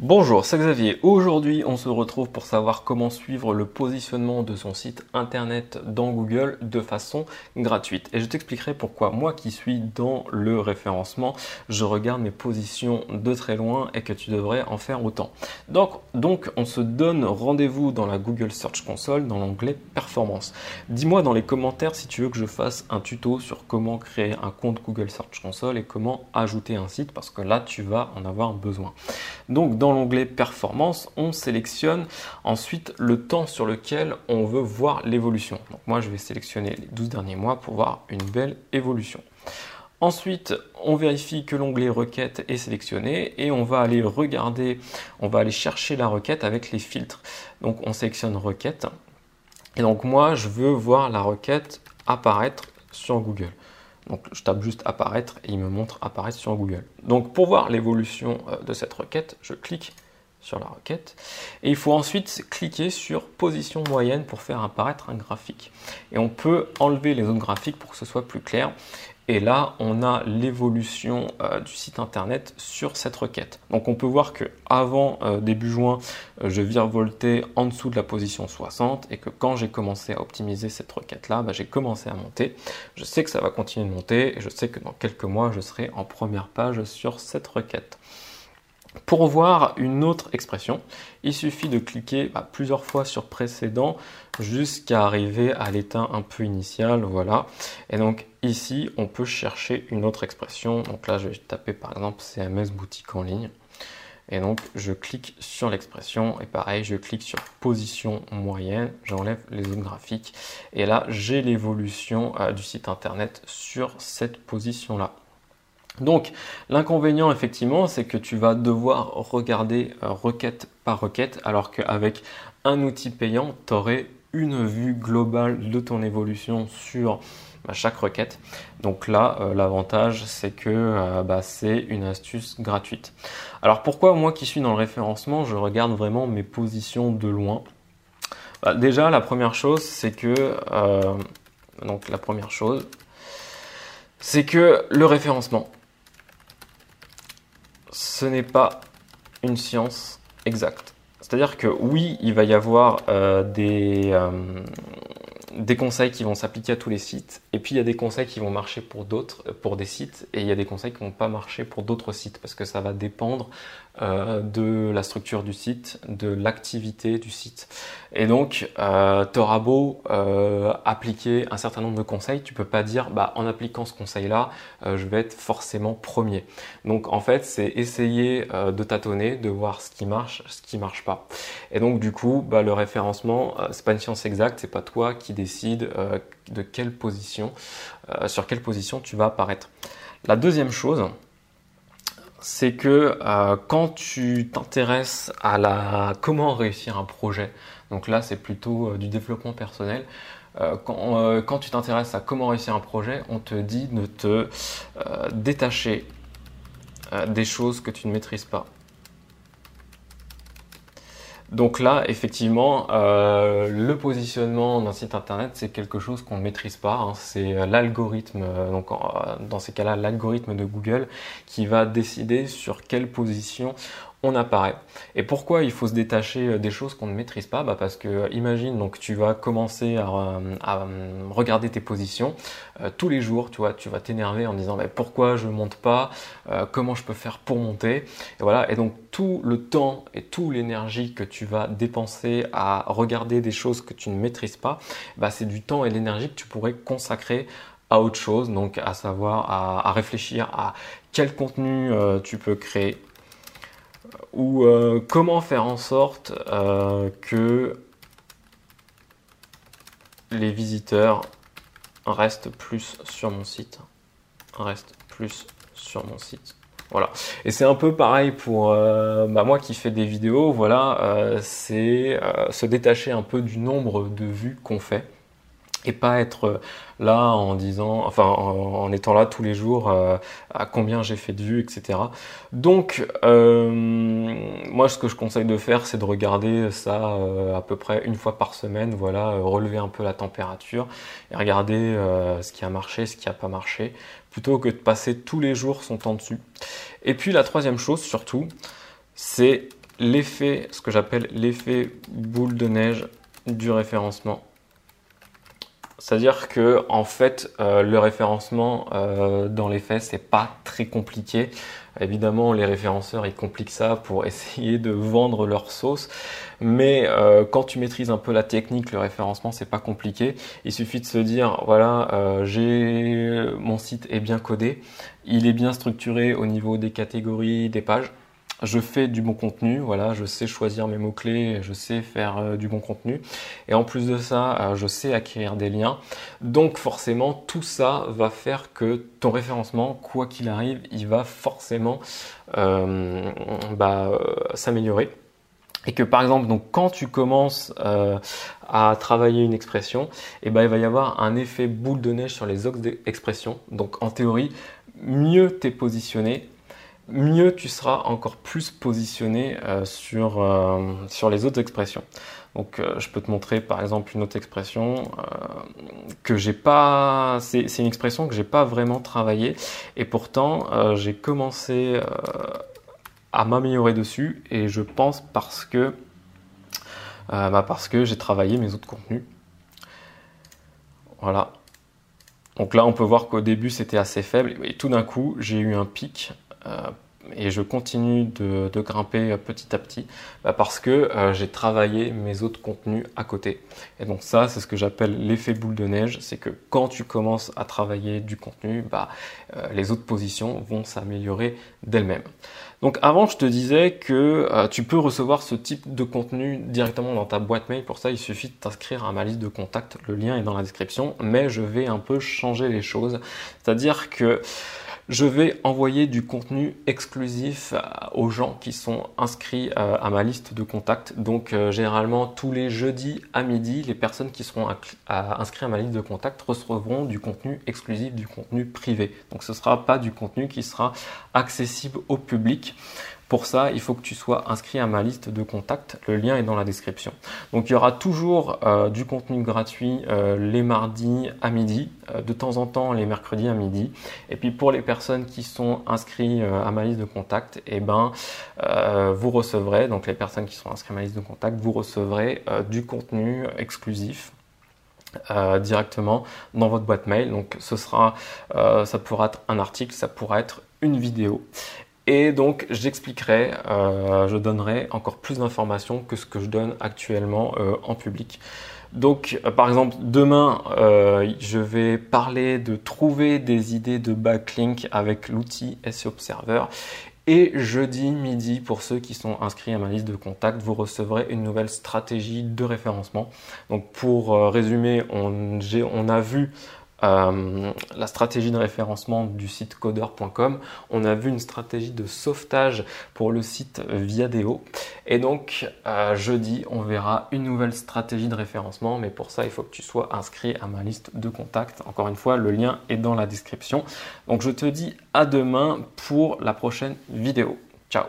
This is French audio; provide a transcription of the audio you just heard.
Bonjour, c'est Xavier. Aujourd'hui, on se retrouve pour savoir comment suivre le positionnement de son site internet dans Google de façon gratuite. Et je t'expliquerai pourquoi moi qui suis dans le référencement, je regarde mes positions de très loin et que tu devrais en faire autant. Donc, on se donne rendez-vous dans la Google Search Console dans l'onglet Performance. Dis-moi dans les commentaires si tu veux que je fasse un tuto sur comment créer un compte Google Search Console et comment ajouter un site parce que là, tu vas en avoir besoin. Donc, dans dans l'onglet performance, on sélectionne ensuite le temps sur lequel on veut voir l'évolution. Donc moi, je vais sélectionner les 12 derniers mois pour voir une belle évolution. Ensuite, on vérifie que l'onglet requête est sélectionné et on va aller regarder, on va aller chercher la requête avec les filtres. Donc on sélectionne requête. Et donc moi, je veux voir la requête apparaître sur Google. Donc je tape juste apparaître et il me montre apparaître sur Google. Donc pour voir l'évolution euh, de cette requête, je clique sur la requête et il faut ensuite cliquer sur position moyenne pour faire apparaître un graphique. Et on peut enlever les autres graphiques pour que ce soit plus clair et là, on a l'évolution euh, du site internet sur cette requête. Donc on peut voir que avant euh, début juin, euh, je virevoltais en dessous de la position 60 et que quand j'ai commencé à optimiser cette requête-là, bah, j'ai commencé à monter. Je sais que ça va continuer de monter et je sais que dans quelques mois, je serai en première page sur cette requête. Pour voir une autre expression, il suffit de cliquer bah, plusieurs fois sur précédent jusqu'à arriver à l'état un peu initial. Voilà. Et donc ici, on peut chercher une autre expression. Donc là, je vais taper par exemple CMS boutique en ligne. Et donc, je clique sur l'expression et pareil, je clique sur position moyenne, j'enlève les zones graphiques et là, j'ai l'évolution euh, du site internet sur cette position-là. Donc l'inconvénient effectivement c'est que tu vas devoir regarder euh, requête par requête alors qu'avec un outil payant tu aurais une vue globale de ton évolution sur bah, chaque requête. Donc là euh, l'avantage c'est que euh, bah, c'est une astuce gratuite. Alors pourquoi moi qui suis dans le référencement je regarde vraiment mes positions de loin? Bah, Déjà la première chose c'est que donc la première chose c'est que le référencement ce n'est pas une science exacte. C'est-à-dire que oui, il va y avoir euh, des, euh, des conseils qui vont s'appliquer à tous les sites, et puis il y a des conseils qui vont marcher pour d'autres, pour des sites, et il y a des conseils qui vont pas marcher pour d'autres sites, parce que ça va dépendre euh, de la structure du site, de l'activité du site. Et donc, euh, tu auras beau euh, appliquer un certain nombre de conseils, tu peux pas dire, bah, en appliquant ce conseil-là, euh, je vais être forcément premier. Donc, en fait, c'est essayer de tâtonner, de voir ce qui marche, ce qui marche pas. Et donc, du coup, bah, le référencement, c'est pas une science exacte, c'est pas toi qui décide de quelle position, sur quelle position tu vas apparaître. La deuxième chose, c'est que euh, quand tu t'intéresses à la comment réussir un projet, donc là c'est plutôt euh, du développement personnel, euh, quand, quand, tu t'intéresses à comment réussir un projet, on te dit de te détacher des choses que tu ne maîtrises pas. Donc là, effectivement, euh, le positionnement d'un site internet, c'est quelque chose qu'on ne maîtrise pas. Hein. C'est euh, l'algorithme, euh, donc dans ces cas-là, l'algorithme de Google qui va décider sur quelle position on apparaît. Et pourquoi il faut se détacher euh, des choses qu'on ne maîtrise pas? Bah Parce que euh, imagine, donc tu vas commencer à, euh, regarder tes positions tous les jours, tu vois, tu vas t'énerver en disant bah, pourquoi je monte pas, comment je peux faire pour monter? Et voilà, et donc tout le temps et toute l'énergie que tu vas dépenser à regarder des choses que tu ne maîtrises pas, bah, c'est du temps et l'énergie que tu pourrais consacrer à autre chose, donc à savoir à, réfléchir à quel contenu tu peux créer, ou euh, comment faire en sorte euh, que les visiteurs restent plus sur mon site? Restent plus sur mon site. Voilà. Et c'est un peu pareil pour euh, bah, moi qui fais des vidéos. Voilà, c'est se détacher un peu du nombre de vues qu'on fait et pas être là en disant, enfin en, étant là tous les jours euh, à combien j'ai fait de vues, etc. Donc euh, moi ce que je conseille de faire c'est de regarder ça euh, à peu près une fois par semaine, voilà, relever un peu la température et regarder ce qui a marché, ce qui a pas marché, plutôt que de passer tous les jours son temps dessus. Et puis la troisième chose surtout, c'est l'effet, ce que j'appelle l'effet boule de neige du référencement. C'est-à-dire que en fait, euh, le référencement euh, dans les faits, c'est pas très compliqué. Évidemment, les référenceurs ils compliquent ça pour essayer de vendre leur sauce, mais euh, quand tu maîtrises un peu la technique, le référencement c'est pas compliqué. Il suffit de se dire voilà, j'ai mon site est bien codé, il est bien structuré au niveau des catégories, des pages je fais du bon contenu, voilà, je sais choisir mes mots-clés, je sais faire euh, du bon contenu. Et en plus de ça, euh, je sais acquérir des liens. Donc forcément, tout ça va faire que ton référencement, quoi qu'il arrive, il va forcément euh, bah, s'améliorer. Et que par exemple, donc quand tu commences à travailler une expression, et eh ben, il va y avoir un effet boule de neige sur les autres expressions. Donc en théorie, mieux tu es positionné, mieux tu seras encore plus positionné euh, sur, euh, sur les autres expressions. Donc euh, je peux te montrer par exemple une autre expression que j'ai pas c'est une expression que j'ai pas vraiment travaillé et pourtant j'ai commencé à m'améliorer dessus et je pense parce que bah, parce que j'ai travaillé mes autres contenus. Voilà. Donc là, on peut voir qu'au début, c'était assez faible. Et tout d'un coup, j'ai eu un pic et je continue de, grimper petit à petit bah, parce que euh, j'ai travaillé mes autres contenus à côté. Et donc ça, c'est ce que j'appelle l'effet boule de neige. C'est que quand tu commences à travailler du contenu, bah, euh, les autres positions vont s'améliorer d'elles-mêmes. Donc avant, je te disais que tu peux recevoir ce type de contenu directement dans ta boîte mail. Pour ça, il suffit de t'inscrire à ma liste de contacts. Le lien est dans la description. Mais je vais un peu changer les choses. C'est-à-dire que je vais envoyer du contenu exclusif euh, aux gens qui sont inscrits euh, à ma liste de contacts. Donc euh, généralement tous les jeudis à midi, les personnes qui seront inscrites à ma liste de contacts recevront du contenu exclusif, du contenu privé. Donc ce ne sera pas du contenu qui sera accessible au public. Pour ça, il faut que tu sois inscrit à ma liste de contacts. Le lien est dans la description. Donc il y aura toujours euh, du contenu gratuit euh, les mardis à midi, euh, de temps en temps les mercredis à midi. Et puis pour les personnes qui sont inscrites à ma liste de contacts, eh ben, vous recevrez, donc les personnes qui sont inscrites à ma liste de contacts, vous recevrez du contenu exclusif directement dans votre boîte mail. Donc ce sera, ça pourra être un article, ça pourra être une vidéo. Et donc j'expliquerai, euh, je donnerai encore plus d'informations que ce que je donne actuellement euh, en public. Donc euh, par exemple demain je vais parler de trouver des idées de backlink avec l'outil SEO Observer. Et jeudi midi, pour ceux qui sont inscrits à ma liste de contacts, vous recevrez une nouvelle stratégie de référencement. Donc pour résumer, on, on a vu euh, la stratégie de référencement du site coder.com. On a vu une stratégie de sauvetage pour le site Viadeo. Et donc, euh, jeudi, on verra une nouvelle stratégie de référencement. Mais pour ça, il faut que tu sois inscrit à ma liste de contacts. Encore une fois, le lien est dans la description. Donc, je te dis à demain pour la prochaine vidéo. Ciao